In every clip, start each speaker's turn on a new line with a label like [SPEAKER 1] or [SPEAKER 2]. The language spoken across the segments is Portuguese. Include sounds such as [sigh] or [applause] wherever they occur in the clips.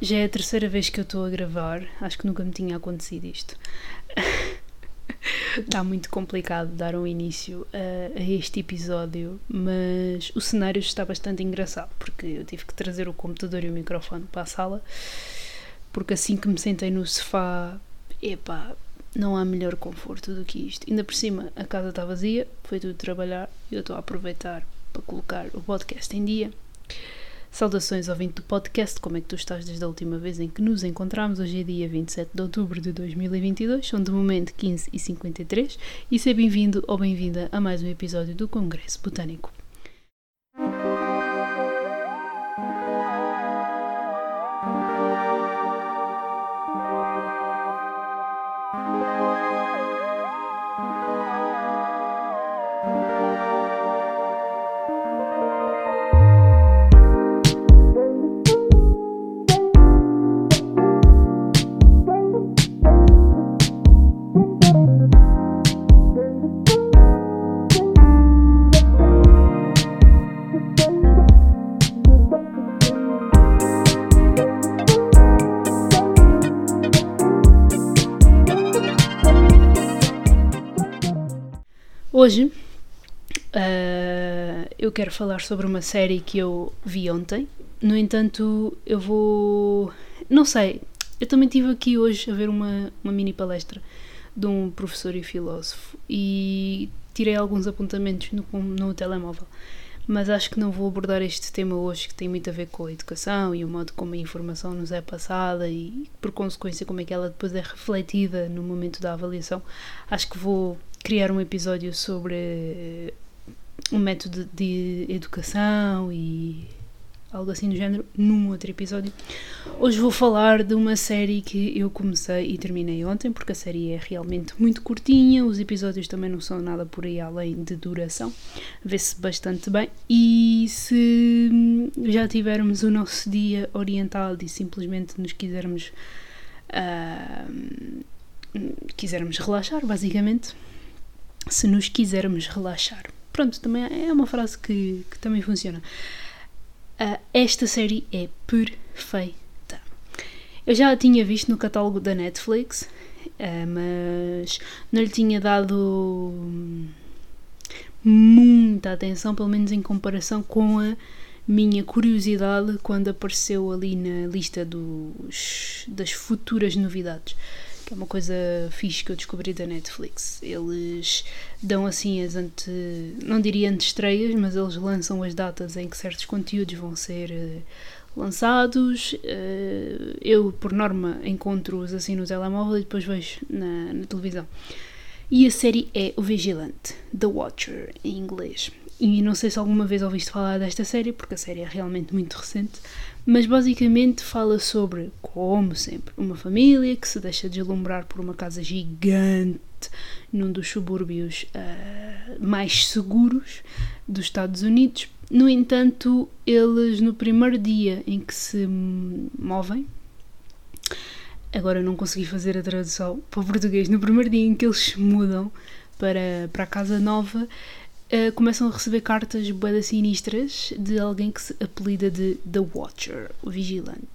[SPEAKER 1] Já é a terceira vez que eu estou a gravar, acho que nunca me tinha acontecido isto. [laughs] Está muito complicado dar um início a, a, este episódio, mas o cenário está bastante engraçado porque eu tive que trazer o computador e o microfone para a sala, porque assim que me sentei no sofá, epá, não há melhor conforto do que isto. Ainda por cima, a casa está vazia, foi tudo trabalhar e eu estou a aproveitar para colocar o podcast em dia. Saudações ao vinte do podcast, como é que tu estás desde a última vez em que nos encontramos? Hoje é dia 27 de outubro de 2022, são de momento 15 e 53 e seja bem-vindo ou bem-vinda a mais um episódio do Congresso Botânico. Quero falar sobre uma série que eu vi ontem. No entanto, eu vou. Não sei, eu também estive aqui hoje a ver uma, uma mini palestra de um professor e filósofo e tirei alguns apontamentos no, no telemóvel. Mas acho que não vou abordar este tema hoje, que tem muito a ver com a educação e o modo como a informação nos é passada e, por consequência, como é que ela depois é refletida no momento da avaliação. Acho que vou criar um episódio sobre um método de educação e algo assim do género num outro episódio. Hoje vou falar de uma série que eu comecei e terminei ontem, porque a série é realmente muito curtinha, os episódios também não são nada por aí além de duração, vê-se bastante bem. E se já tivermos o nosso dia orientado e simplesmente nos quisermos. Uh, quisermos relaxar, basicamente, se nos quisermos relaxar. Pronto, também é uma frase que, que também funciona. Uh, esta série é perfeita. Eu já a tinha visto no catálogo da Netflix, uh, mas não lhe tinha dado muita atenção, pelo menos em comparação com a minha curiosidade quando apareceu ali na lista dos, das futuras novidades que é uma coisa fixe que eu descobri da Netflix. Eles dão assim as ante. não diria antestreias, mas eles lançam as datas em que certos conteúdos vão ser uh, lançados. Uh, eu, por norma, encontro-os assim no telemóvel e depois vejo na, na televisão. E a série é O Vigilante, The Watcher, em inglês. E não sei se alguma vez ouviste falar desta série, porque a série é realmente muito recente, mas basicamente fala sobre, como sempre, uma família que se deixa deslumbrar por uma casa gigante num dos subúrbios uh, mais seguros dos Estados Unidos. No entanto, eles no primeiro dia em que se movem, agora não consegui fazer a tradução para o português, no primeiro dia em que eles se mudam para, para a casa nova, uh, começam a receber cartas bem sinistras de alguém que se apelida de The Watcher, o Vigilante.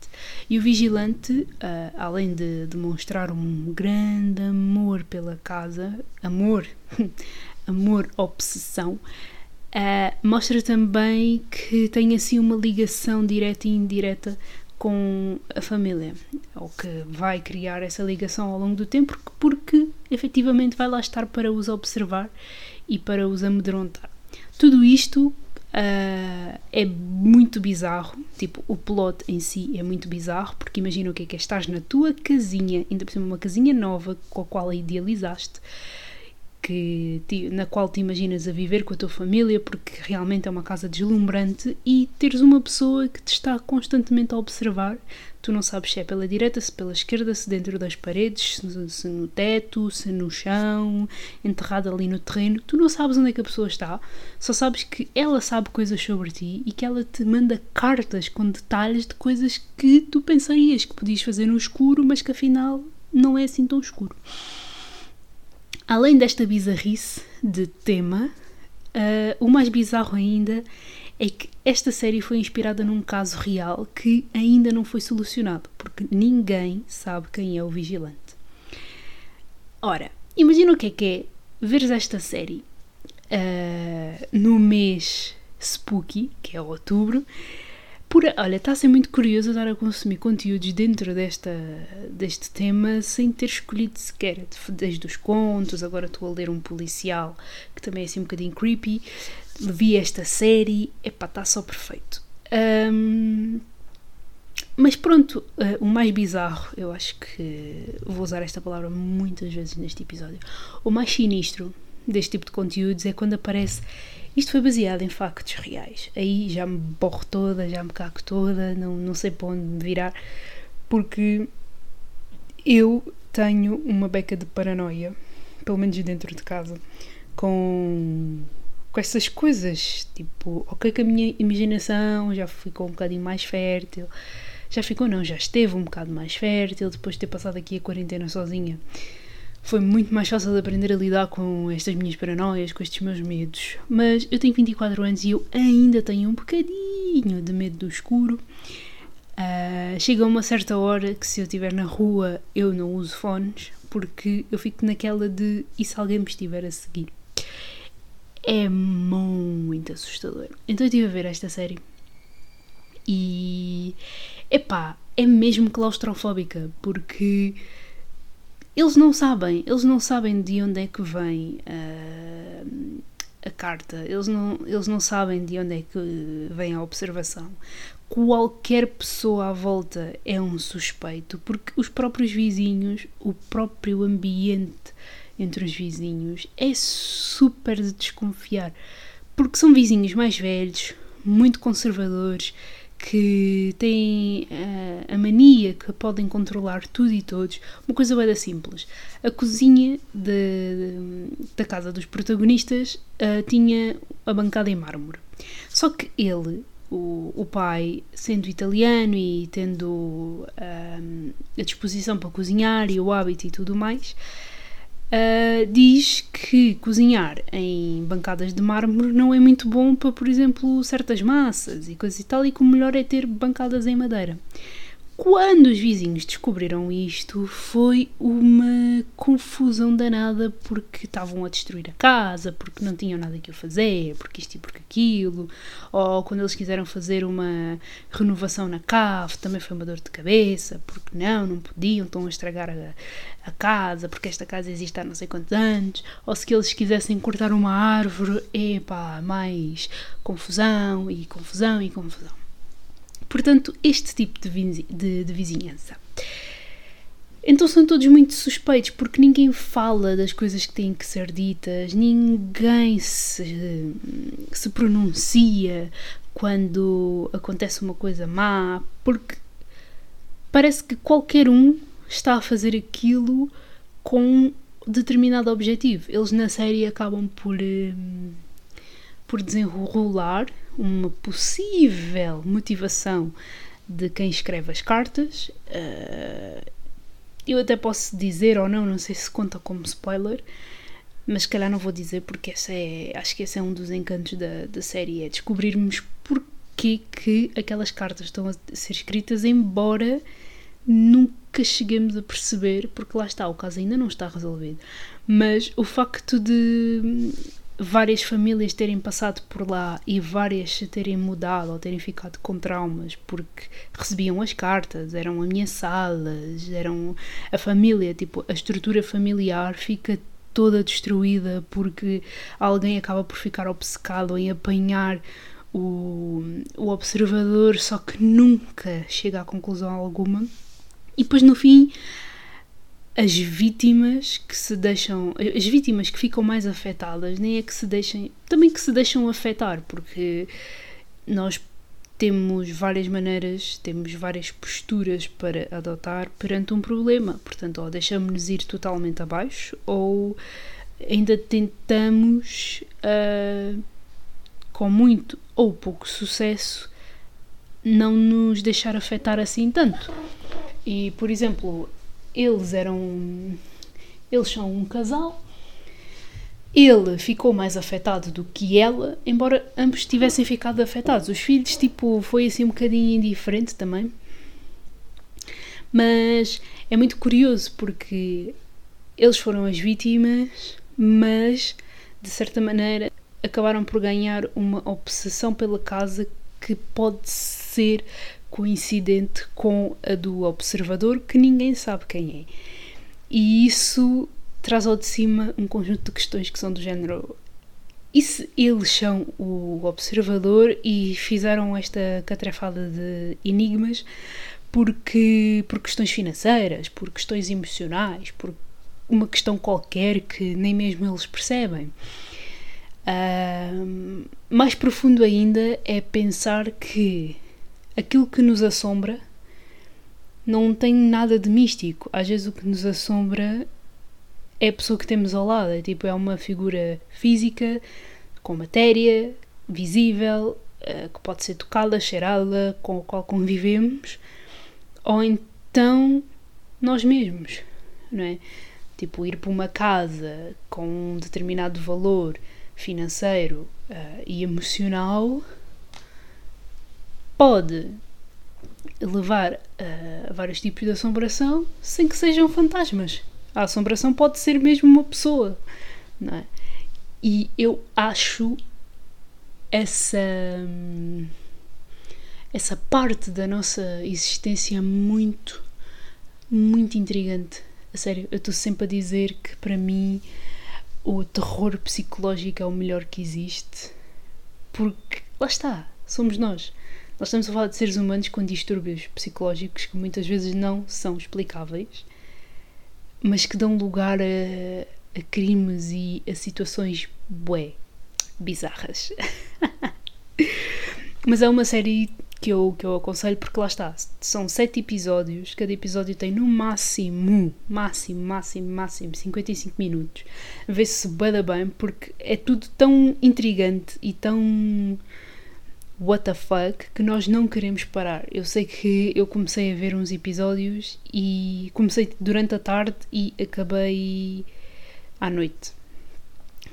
[SPEAKER 1] E o Vigilante, uh, além de demonstrar um grande amor pela casa, amor, [laughs] amor, obsessão, uh, mostra também que tem assim uma ligação direta e indireta com a família, ou que vai criar essa ligação ao longo do tempo, porque, porque efetivamente vai lá estar para os observar e para os amedrontar. Tudo isto uh, é muito bizarro, tipo, o plot em si é muito bizarro, porque imagina o que é que é, estás na tua casinha, ainda por cima uma casinha nova com a qual idealizaste, que, na qual te imaginas a viver com a tua família, porque realmente é uma casa deslumbrante, e teres uma pessoa que te está constantemente a observar. Tu não sabes se é pela direita, se pela esquerda, se dentro das paredes, se, se no teto, se no chão, enterrada ali no terreno. Tu não sabes onde é que a pessoa está, só sabes que ela sabe coisas sobre ti e que ela te manda cartas com detalhes de coisas que tu pensarias que podias fazer no escuro, mas que afinal não é assim tão escuro. Além desta bizarrice de tema, uh, o mais bizarro ainda é que esta série foi inspirada num caso real que ainda não foi solucionado. porque ninguém sabe quem é o vigilante. Ora, imagina o que é que é veres esta série uh, no mês spooky, que é outubro. Por, olha, está a ser muito curioso estar a consumir conteúdos dentro desta, deste tema sem ter escolhido sequer, desde os contos, agora estou a ler um policial que também é assim um bocadinho creepy, vi esta série, epá, está só perfeito. Um, mas pronto, uh, o mais bizarro, eu acho que vou usar esta palavra muitas vezes neste episódio. O mais sinistro deste tipo de conteúdos é quando aparece isto foi baseado em factos reais. Aí já me borro toda, já me cago toda, não, não sei para onde me virar, porque eu tenho uma beca de paranoia, pelo menos dentro de casa, com, com essas coisas. Tipo, ok, que a minha imaginação já ficou um bocadinho mais fértil já ficou, não, já esteve um bocado mais fértil depois de ter passado aqui a quarentena sozinha. Foi muito mais fácil de aprender a lidar com estas minhas paranoias, com estes meus medos. Mas eu tenho 24 anos e eu ainda tenho um bocadinho de medo do escuro. Uh, chega uma certa hora que se eu estiver na rua eu não uso fones porque eu fico naquela de e se alguém me estiver a seguir? É muito assustador. Então eu estive a ver esta série e epá, é mesmo claustrofóbica, porque eles não sabem, eles não sabem de onde é que vem uh, a carta, eles não, eles não sabem de onde é que vem a observação. Qualquer pessoa à volta é um suspeito, porque os próprios vizinhos, o próprio ambiente entre os vizinhos é super de desconfiar, porque são vizinhos mais velhos, muito conservadores que têm uh, a mania que podem controlar tudo e todos. Uma coisa bem simples. A cozinha de, da casa dos protagonistas uh, tinha a bancada em mármore. Só que ele, o, o pai, sendo italiano e tendo uh, a disposição para cozinhar e o hábito e tudo mais, Uh, diz que cozinhar em bancadas de mármore não é muito bom para, por exemplo, certas massas e coisas e tal, e que o melhor é ter bancadas em madeira. Quando os vizinhos descobriram isto, foi uma confusão danada porque estavam a destruir a casa, porque não tinham nada que o fazer, porque isto e porque aquilo, ou quando eles quiseram fazer uma renovação na cave, também foi uma dor de cabeça, porque não, não podiam, estão a estragar a, a casa, porque esta casa existe há não sei quantos anos, ou se eles quisessem cortar uma árvore, epá, mais confusão e confusão e confusão. Portanto, este tipo de, de, de vizinhança. Então são todos muito suspeitos porque ninguém fala das coisas que têm que ser ditas, ninguém se, se pronuncia quando acontece uma coisa má, porque parece que qualquer um está a fazer aquilo com determinado objetivo. Eles na série acabam por, hum, por desenrolar uma possível motivação de quem escreve as cartas. Uh, eu até posso dizer ou não, não sei se conta como spoiler, mas se calhar não vou dizer porque essa é, acho que esse é um dos encantos da, da série, é descobrirmos porque que aquelas cartas estão a ser escritas, embora nunca cheguemos a perceber, porque lá está, o caso ainda não está resolvido. Mas o facto de várias famílias terem passado por lá e várias se terem mudado ou terem ficado com traumas porque recebiam as cartas, eram ameaçadas, eram a família, tipo, a estrutura familiar fica toda destruída porque alguém acaba por ficar obcecado em apanhar o, o observador, só que nunca chega a conclusão alguma. E depois no fim as vítimas que se deixam, as vítimas que ficam mais afetadas, nem é que se deixem, também que se deixam afetar, porque nós temos várias maneiras, temos várias posturas para adotar perante um problema. Portanto, ou deixamos-nos ir totalmente abaixo, ou ainda tentamos, uh, com muito ou pouco sucesso, não nos deixar afetar assim tanto. E, por exemplo, eles eram. Eles são um casal. Ele ficou mais afetado do que ela, embora ambos tivessem ficado afetados. Os filhos, tipo, foi assim um bocadinho indiferente também. Mas é muito curioso porque eles foram as vítimas, mas de certa maneira acabaram por ganhar uma obsessão pela casa que pode ser coincidente com a do observador, que ninguém sabe quem é. E isso traz ao de cima um conjunto de questões que são do género. E se eles são o observador e fizeram esta catrefada de enigmas porque por questões financeiras, por questões emocionais, por uma questão qualquer que nem mesmo eles percebem? Uh, mais profundo ainda é pensar que aquilo que nos assombra não tem nada de místico. Às vezes o que nos assombra é a pessoa que temos ao lado. É tipo, é uma figura física, com matéria, visível, uh, que pode ser tocada, cheirada, com a qual convivemos, ou então nós mesmos, não é? Tipo, ir para uma casa com um determinado valor financeiro uh, e emocional pode levar a vários tipos de assombração sem que sejam fantasmas. A assombração pode ser mesmo uma pessoa, não é? E eu acho essa essa parte da nossa existência muito muito intrigante. A sério, eu estou sempre a dizer que para mim o terror psicológico é o melhor que existe, porque lá está, somos nós. Nós estamos a falar de seres humanos com distúrbios psicológicos que muitas vezes não são explicáveis, mas que dão lugar a, a crimes e a situações bué, bizarras. [laughs] mas é uma série que eu, que eu aconselho porque lá está, são sete episódios, cada episódio tem no máximo, máximo, máximo, máximo 55 minutos. Vê-se bem, bem porque é tudo tão intrigante e tão what the fuck que nós não queremos parar. Eu sei que eu comecei a ver uns episódios e comecei durante a tarde e acabei à noite.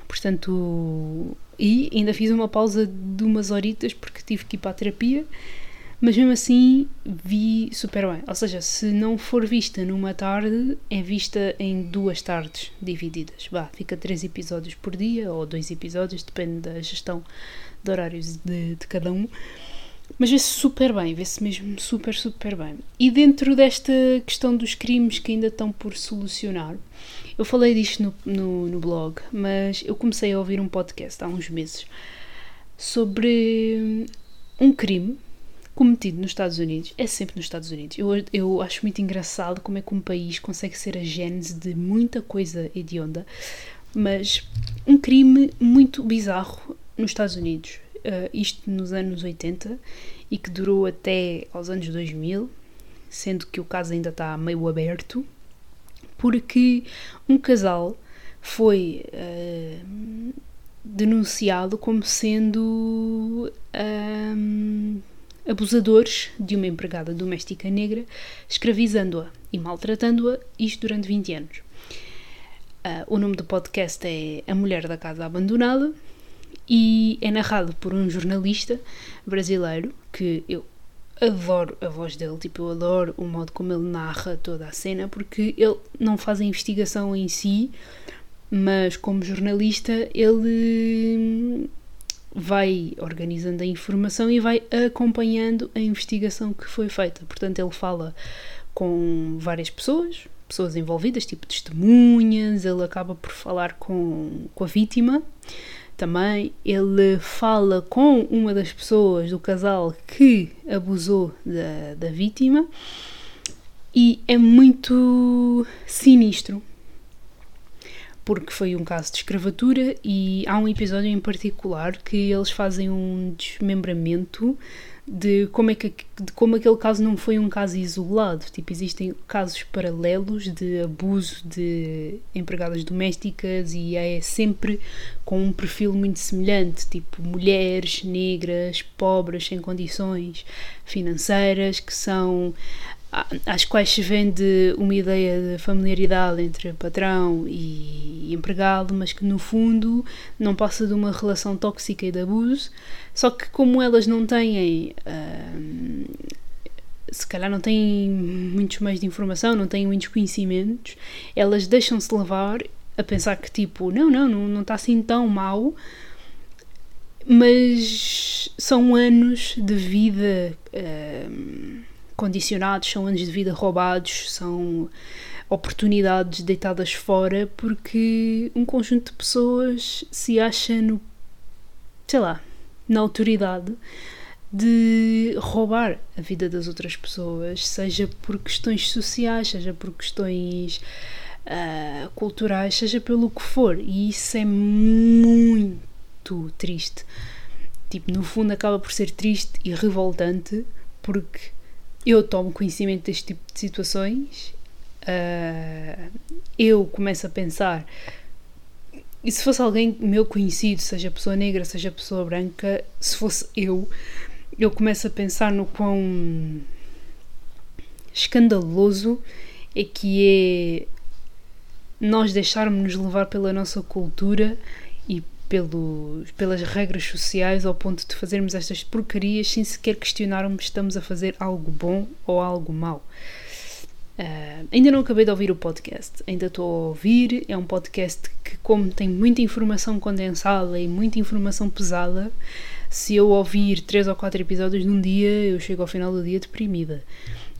[SPEAKER 1] Portanto, e ainda fiz uma pausa de umas horitas porque tive que ir para a terapia, mas mesmo assim vi super bem. Ou seja, se não for vista numa tarde, é vista em duas tardes divididas. Bah, fica três episódios por dia ou dois episódios, depende da gestão de horários de, de cada um. Mas vê-se super bem, vê-se mesmo super, super bem. E dentro desta questão dos crimes que ainda estão por solucionar, eu falei disto no, no, no blog, mas eu comecei a ouvir um podcast há uns meses sobre um crime cometido nos Estados Unidos, é sempre nos Estados Unidos. Eu, eu acho muito engraçado como é que um país consegue ser a gênese de muita coisa hedionda, mas um crime muito bizarro nos Estados Unidos, uh, isto nos anos 80 e que durou até aos anos 2000, sendo que o caso ainda está meio aberto, porque um casal foi uh, denunciado como sendo um, abusadores de uma empregada doméstica negra, escravizando-a e maltratando-a, isto durante 20 anos. Uh, o nome do podcast é A Mulher da Casa Abandonada e é narrado por um jornalista brasileiro que eu adoro a voz dele, tipo, eu adoro o modo como ele narra toda a cena, porque ele não faz a investigação em si, mas como jornalista ele vai organizando a informação e vai acompanhando a investigação que foi feita. Portanto, ele fala com várias pessoas, pessoas envolvidas, tipo testemunhas, ele acaba por falar com, com a vítima também. Ele fala com uma das pessoas do casal que abusou da, da vítima e é muito sinistro porque foi um caso de escravatura e há um episódio em particular que eles fazem um desmembramento de como é que de como aquele caso não foi um caso isolado. Tipo, existem casos paralelos de abuso de empregadas domésticas e é sempre com um perfil muito semelhante, tipo mulheres negras, pobres, sem condições financeiras, que são às quais se vende uma ideia de familiaridade entre patrão e empregado, mas que no fundo não passa de uma relação tóxica e de abuso. Só que, como elas não têm uh, se calhar não têm muitos meios de informação, não têm muitos conhecimentos, elas deixam-se levar a pensar que tipo, não, não, não, não está assim tão mal, mas são anos de vida uh, condicionados, são anos de vida roubados, são oportunidades deitadas fora porque um conjunto de pessoas se acha no, sei lá, na autoridade de roubar a vida das outras pessoas, seja por questões sociais, seja por questões uh, culturais, seja pelo que for. E isso é muito triste. Tipo, no fundo acaba por ser triste e revoltante porque eu tomo conhecimento deste tipo de situações, uh, eu começo a pensar e se fosse alguém meu conhecido, seja pessoa negra, seja pessoa branca, se fosse eu, eu começo a pensar no quão escandaloso é que é nós deixarmos-nos levar pela nossa cultura pelas regras sociais ao ponto de fazermos estas porcarias sem sequer questionarmos se estamos a fazer algo bom ou algo mau. Uh, ainda não acabei de ouvir o podcast, ainda estou a ouvir. É um podcast que, como tem muita informação condensada e muita informação pesada, se eu ouvir três ou quatro episódios num dia, eu chego ao final do dia deprimida.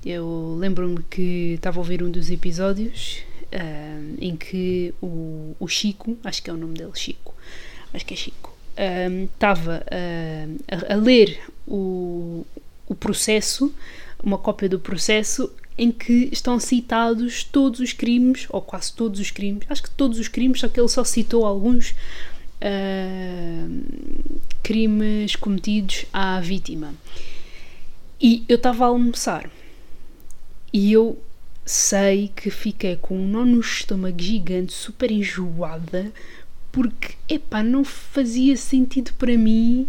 [SPEAKER 1] Eu lembro-me que estava a ouvir um dos episódios uh, em que o, o, Chico, acho que é o nome dele, Chico, acho que é Chico, estava uh, a, a, ler o, o processo, uma cópia do processo em que estão citados todos os crimes, ou quase todos os crimes, acho que todos os crimes, só que ele só citou alguns uh, crimes cometidos à vítima. E eu estava a almoçar e eu sei que fiquei com um nó no estômago gigante, super enjoada, porque, epá, não fazia sentido para mim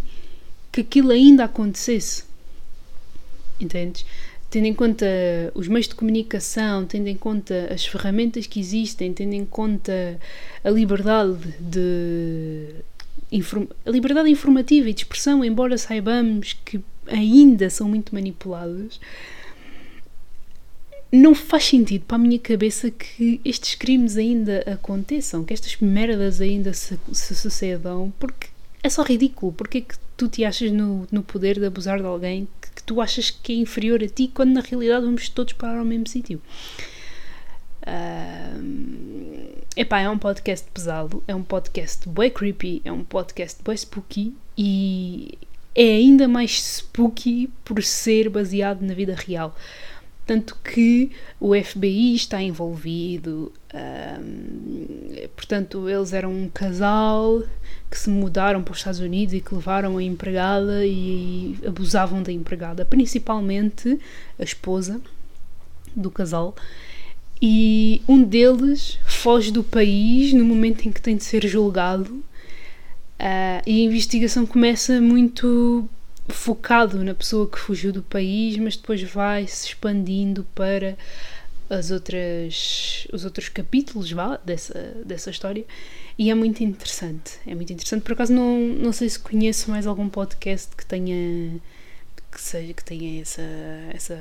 [SPEAKER 1] que aquilo ainda acontecesse. Entendes? Tendo em conta os meios de comunicação, tendo em conta as ferramentas que existem, tendo em conta a liberdade de a liberdade informativa e de expressão, embora saibamos que ainda são muito manipuladas, não faz sentido para a minha cabeça que estes crimes ainda aconteçam, que estas merdas ainda se, se sucedam, porque é só ridículo. Porque é que tu te achas no, no poder de abusar de alguém que, que, tu achas que é inferior a ti, quando na realidade vamos todos parar ao mesmo sítio? Uh, epá, é um podcast pesado, é um podcast bem creepy, é um podcast bem spooky e é ainda mais spooky por ser baseado na vida real. Tanto que o FBI está envolvido, um, portanto, eles eram um casal que se mudaram para os Estados Unidos e que levaram a empregada e abusavam da empregada, principalmente a esposa do casal. E um deles foge do país no momento em que tem de ser julgado. Uh, e a investigação começa muito focado na pessoa que fugiu do país, mas depois vai se expandindo para as outras, os outros capítulos vá, dessa, dessa história e é muito interessante. É muito interessante. Por acaso não, não sei se conheço mais algum podcast que tenha que seja que tenha essa, essa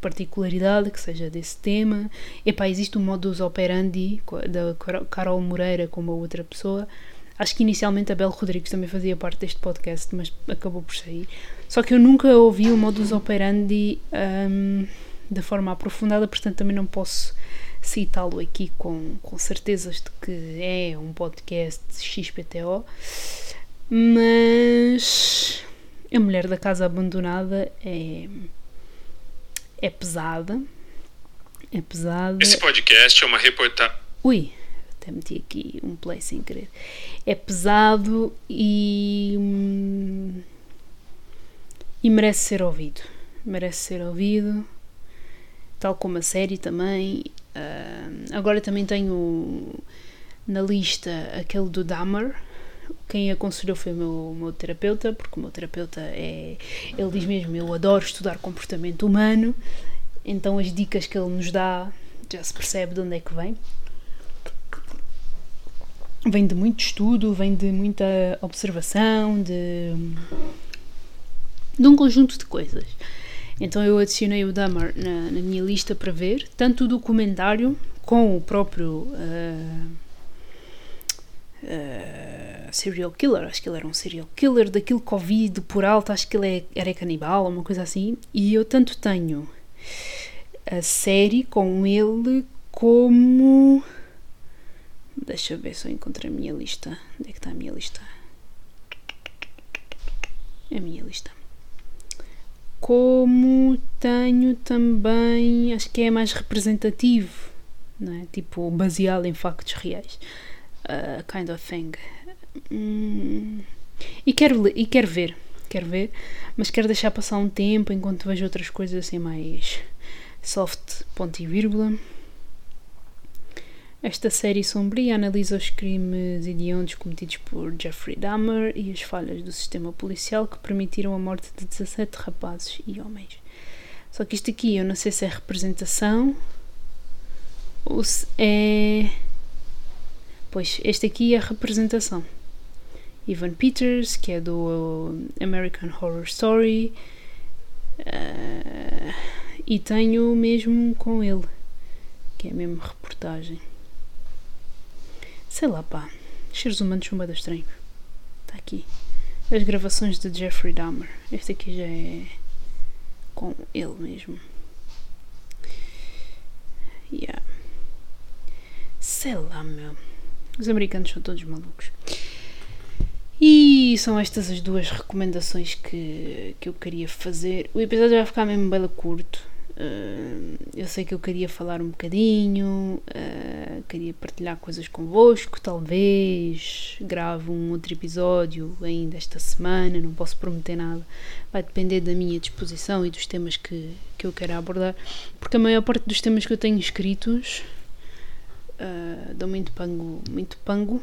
[SPEAKER 1] particularidade que seja desse tema. Epá, existe o modus operandi da Carol Moreira com uma outra pessoa. Acho que inicialmente a Bel Rodrigues também fazia parte deste podcast, mas acabou por sair. Só que eu nunca ouvi o modus operandi um, de forma aprofundada, portanto também não posso citá-lo aqui com, com certezas de que é um podcast XPTO. Mas a Mulher da Casa Abandonada é é pesada. É pesada.
[SPEAKER 2] Esse podcast é uma reportagem.
[SPEAKER 1] Ui, até meti aqui um play sem querer. É pesado e. e merece ser ouvido. Merece ser ouvido. Tal como a série também. Uh, agora também tenho na lista aquele do Dahmer quem aconselhou foi o meu, meu terapeuta, porque o meu terapeuta é. Ele diz mesmo: Eu adoro estudar comportamento humano, então as dicas que ele nos dá já se percebe de onde é que vem. Vem de muito estudo, vem de muita observação, de, de um conjunto de coisas. Então eu adicionei o Dahmer na, na minha lista para ver, tanto o documentário com o próprio uh, uh, serial killer, acho que ele era um serial killer, daquilo que ouvi de por alto, acho que ele é, era canibal uma coisa assim, e eu tanto tenho a série com ele como. Deixa eu ver se eu encontro a minha lista. Onde é que está a minha lista? A minha lista. Como tenho também, acho que é mais representativo, não é? tipo baseado em factos reais, uh, kind of thing. Hum, e, quero, e quero ver, quero ver, mas quero deixar passar um tempo enquanto vejo outras coisas assim mais soft, ponto e vírgula. Esta série sombria analisa os crimes hediondos cometidos por Jeffrey Dahmer e as falhas do sistema policial que permitiram a morte de 17 rapazes e homens. Só que isto aqui eu não sei se é representação ou se é. Pois, este aqui é representação. Ivan Peters, que é do American Horror Story. Uh, e tenho mesmo com ele, que é mesmo reportagem. Sei lá, pá. Cheiros humanos são bem estranhos. Está aqui. As gravações de Jeffrey Dahmer. Este aqui já é com ele mesmo. Yeah. Sei lá, meu. Os americanos são todos malucos. E são estas as duas recomendações que, que eu queria fazer. O episódio vai ficar mesmo bela curto. Uh, eu sei que eu queria falar um bocadinho, uh, queria partilhar coisas convosco, talvez grave um outro episódio ainda esta semana, não posso prometer nada, vai depender da minha disposição e dos temas que, que eu quero abordar, porque a maior parte dos temas que eu tenho escritos uh, dão muito pango, muito pango,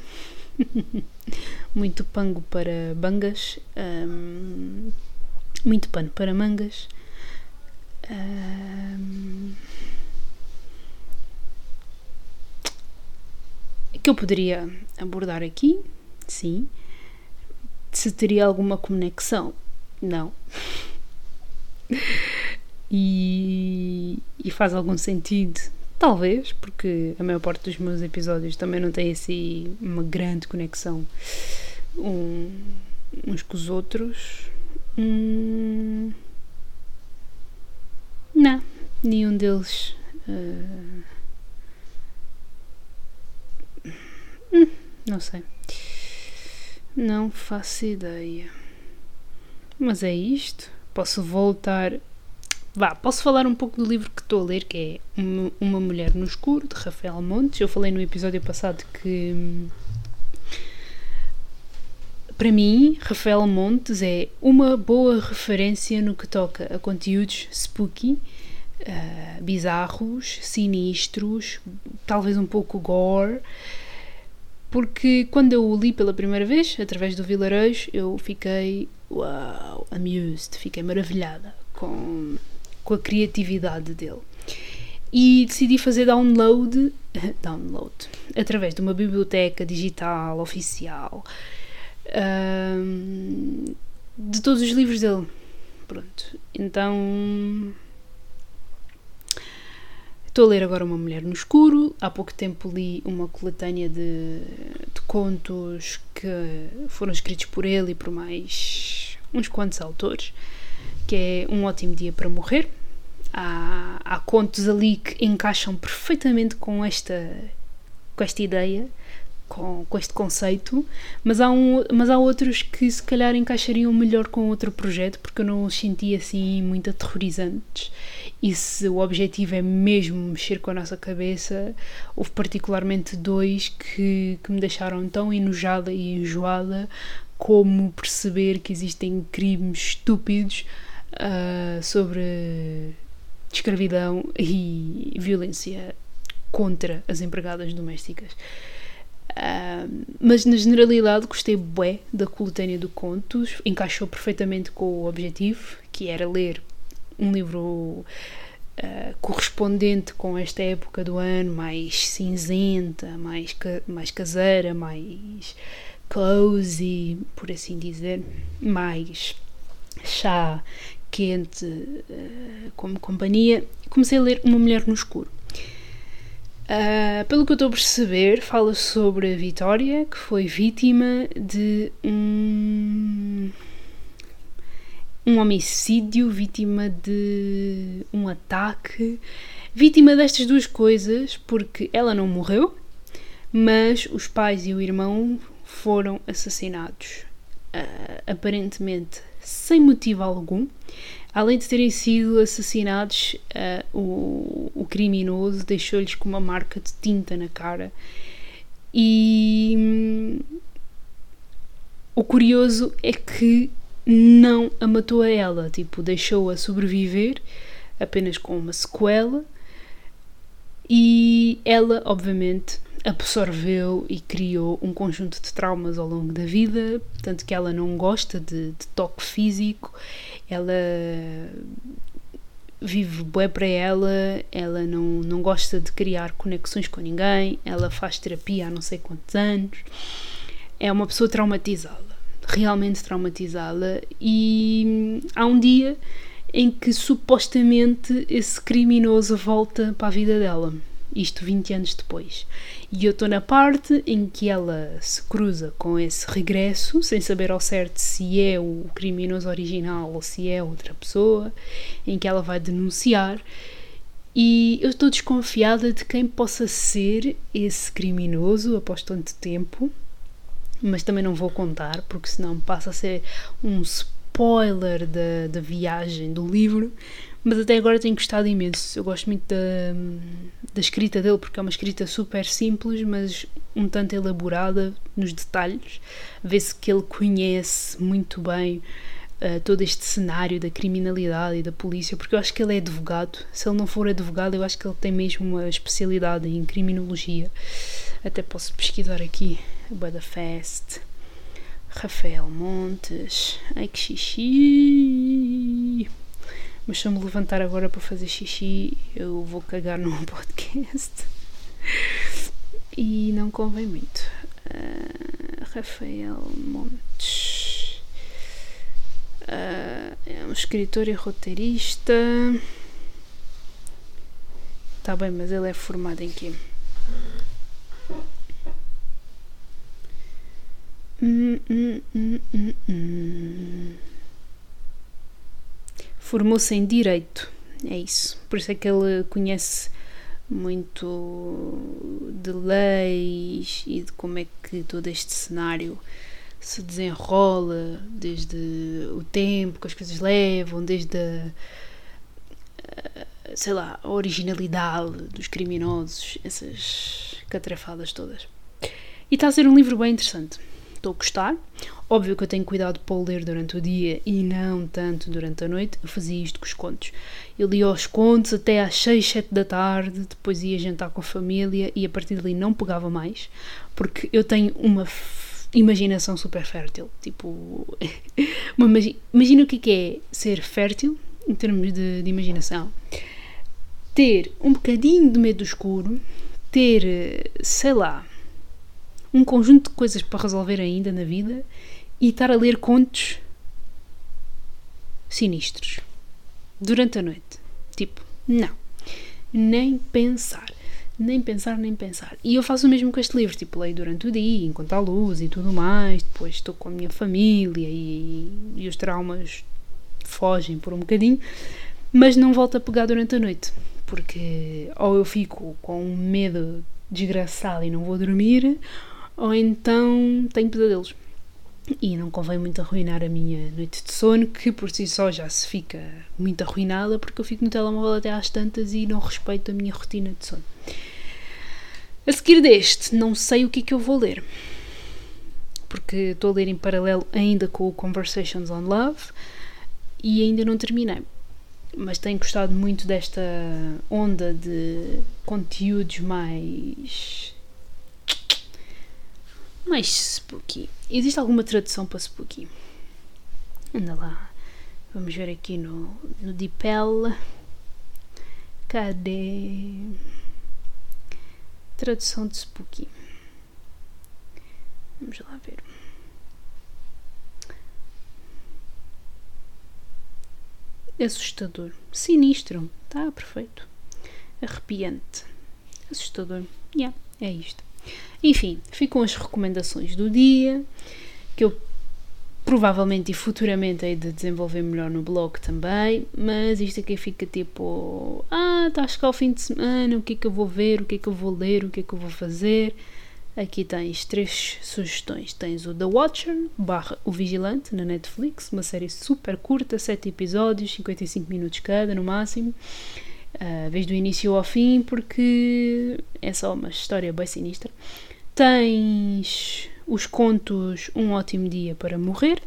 [SPEAKER 1] [laughs] muito pango para bangas, um, muito pano para mangas que eu poderia abordar aqui, sim. Se teria alguma conexão, não. [laughs] e, e faz algum sentido, talvez, porque a maior parte dos meus episódios também não tem assim uma grande conexão um, uns com os outros. Hum, não, nenhum deles. Uh... Hum, não sei. Não faço ideia. Mas é isto. Posso voltar. Vá, posso falar um pouco do livro que estou a ler, que é Uma Mulher no Escuro, de Rafael Montes. Eu falei no episódio passado que. Para mim, Rafael Montes é uma boa referência no que toca a conteúdos spooky, uh, bizarros, sinistros, talvez um pouco gore, porque quando eu o li pela primeira vez, através do Vilarejo, eu fiquei, wow, amused, fiquei maravilhada com, com a criatividade dele. E decidi fazer download, [laughs] download através de uma biblioteca digital oficial de todos os livros dele. Pronto. Então. Estou a ler agora Uma Mulher no Escuro. Há pouco tempo li uma coletânea de, de contos que foram escritos por ele e por mais uns quantos autores, que é Um Ótimo Dia para Morrer. Há, há contos ali que encaixam perfeitamente com esta, com esta ideia com, com este conceito, mas há, um, mas há outros que se calhar encaixariam melhor com outro projeto, porque eu não os senti assim muito aterrorizantes. E se o objetivo é mesmo mexer com a nossa cabeça, houve particularmente dois que, que me deixaram tão enojada e enjoada como perceber que existem crimes estúpidos uh, sobre escravidão e violência contra as empregadas domésticas. Mas na generalidade gostei bué da coletânea de contos, encaixou perfeitamente com o objetivo, que era ler um livro uh, correspondente com esta época do ano, mais cinzenta, mais, ca mais caseira, mais cozy, por assim dizer, mais chá quente uh, como companhia, comecei a ler Uma Mulher no Escuro. Uh, pelo que eu estou a perceber, fala sobre a Vitória, que foi vítima de um, um homicídio, vítima de um ataque, vítima destas duas coisas, porque ela não morreu, mas os pais e o irmão foram assassinados, uh, aparentemente sem motivo algum. Além de terem sido assassinados, uh, o, o, criminoso deixou-lhes com uma marca de tinta na cara. E hum, o curioso é que não a matou a ela, tipo, deixou-a sobreviver apenas com uma sequela. E ela, obviamente, absorveu e criou um conjunto de traumas ao longo da vida, tanto que ela não gosta de, de toque físico, ela vive bué para ela, ela não, não gosta de criar conexões com ninguém, ela faz terapia há não sei quantos anos, é uma pessoa traumatizada, realmente traumatizada, e há um dia em que supostamente esse criminoso volta para a vida dela isto 20 anos depois. E eu estou na parte em que ela se cruza com esse regresso, sem saber ao certo se é o criminoso original ou se é outra pessoa, em que ela vai denunciar. E eu estou desconfiada de quem possa ser esse criminoso após tanto tempo, mas também não vou contar, porque senão passa a ser um spoiler da, da viagem do livro. Mas até agora tenho gostado imenso. Eu gosto muito da, da escrita dele, porque é uma escrita super simples, mas um tanto elaborada nos detalhes. Vê-se que ele conhece muito bem uh, todo este cenário da criminalidade e da polícia, porque eu acho que ele é advogado. Se ele não for advogado, eu acho que ele tem mesmo uma especialidade em criminologia. Até posso pesquisar aqui. Bada Fest. Rafael Montes. Ai que xixi! Mas se eu me levantar agora para fazer xixi, eu vou cagar [laughs] num podcast. E não convém muito. Uh, Rafael Montes. Uh, é um escritor e roteirista. Tá bem, mas ele é formado em quê? Hum, hum, hum, hum, hum. Formou-se em Direito, é isso. Por isso é que ele conhece muito de leis e de como é que todo este cenário se desenrola, desde o tempo que as coisas levam, desde a, sei lá, a originalidade dos criminosos, essas catrafadas todas. E está a ser um livro bem interessante. Estou a gostar. Óbvio que eu tenho cuidado para o ler durante o dia e não tanto durante a noite. Eu fazia isto com os contos. Eu lia os contos até às 6, 7 da tarde, depois ia jantar com a família e a partir dali não pegava mais, porque eu tenho uma imaginação super fértil. Tipo, [laughs] uma, imagina o que é ser fértil em termos de, de imaginação. Ter um bocadinho de medo do escuro, ter, sei lá, um conjunto de coisas para resolver ainda na vida e estar a ler contos sinistros durante a noite. Tipo, não. Nem pensar. Nem pensar, nem pensar. E eu faço o mesmo com este livro. Tipo, leio durante o dia, enquanto há luz e tudo mais. Depois estou com a minha família e, e os traumas fogem por um bocadinho. Mas não volto a pegar durante a noite. Porque ou eu fico com um medo desgraçado e não vou dormir, ou então tenho pesadelos. E não convém muito arruinar a minha noite de sono, que por si só já se fica muito arruinada, porque eu fico no telemóvel até às tantas e não respeito a minha rotina de sono. A seguir deste, não sei o que é que eu vou ler, porque estou a ler em paralelo ainda com o Conversations on Love e ainda não terminei. Mas tenho gostado muito desta onda de conteúdos mais mais spooky. Existe alguma tradução para spooky? Anda lá. Vamos ver aqui no, no DeepL. Cadê? Tradução de spooky. Vamos lá ver. assustador, sinistro, está perfeito, arrepiante, assustador, yeah, é isto. Enfim, ficam as recomendações do dia, que eu provavelmente e futuramente hei de desenvolver melhor no blog também, mas isto aqui fica tipo, ah, está a chegar o fim de semana, o que é que eu vou ver, o que é que eu vou ler, o que é que eu vou fazer. Aqui tens três sugestões. Tens o The Watcher, barra O Vigilante, na Netflix, uma série super curta, 7 episódios, 55 minutos cada no máximo. Uh, vez do início ao fim, porque é só uma história bem sinistra. Tens os contos Um Ótimo Dia para Morrer,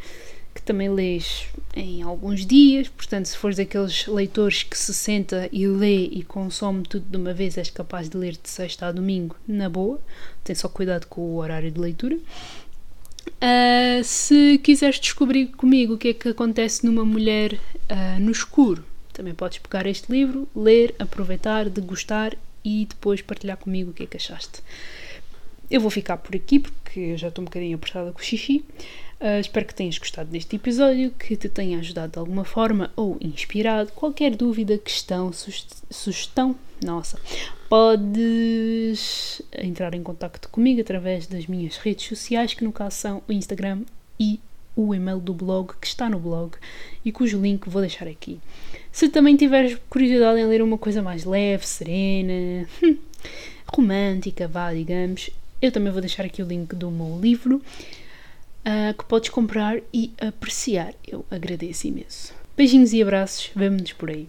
[SPEAKER 1] que também lês em alguns dias, portanto, se fores daqueles leitores que se senta e lê e consome tudo de uma vez, és capaz de ler de sexta a domingo na boa. Tem só cuidado com o horário de leitura. Uh, se quiseres descobrir comigo o que é que acontece numa mulher uh, no escuro, também podes pegar este livro, ler, aproveitar, degustar e depois partilhar comigo o que é que achaste. Eu vou ficar por aqui porque já estou um bocadinho apertada com o xixi. Uh, espero que tenhas gostado deste episódio, que te tenha ajudado de alguma forma ou inspirado. Qualquer dúvida, questão, sugestão, nossa, podes entrar em contato comigo através das minhas redes sociais, que no caso são o Instagram e o e-mail do blog que está no blog e cujo link vou deixar aqui. Se também tiveres curiosidade em ler uma coisa mais leve, serena, [laughs] romântica, vá, digamos, eu também vou deixar aqui o link do meu livro uh, que podes comprar e apreciar. Eu agradeço imenso. Beijinhos e abraços, vemo-nos por aí.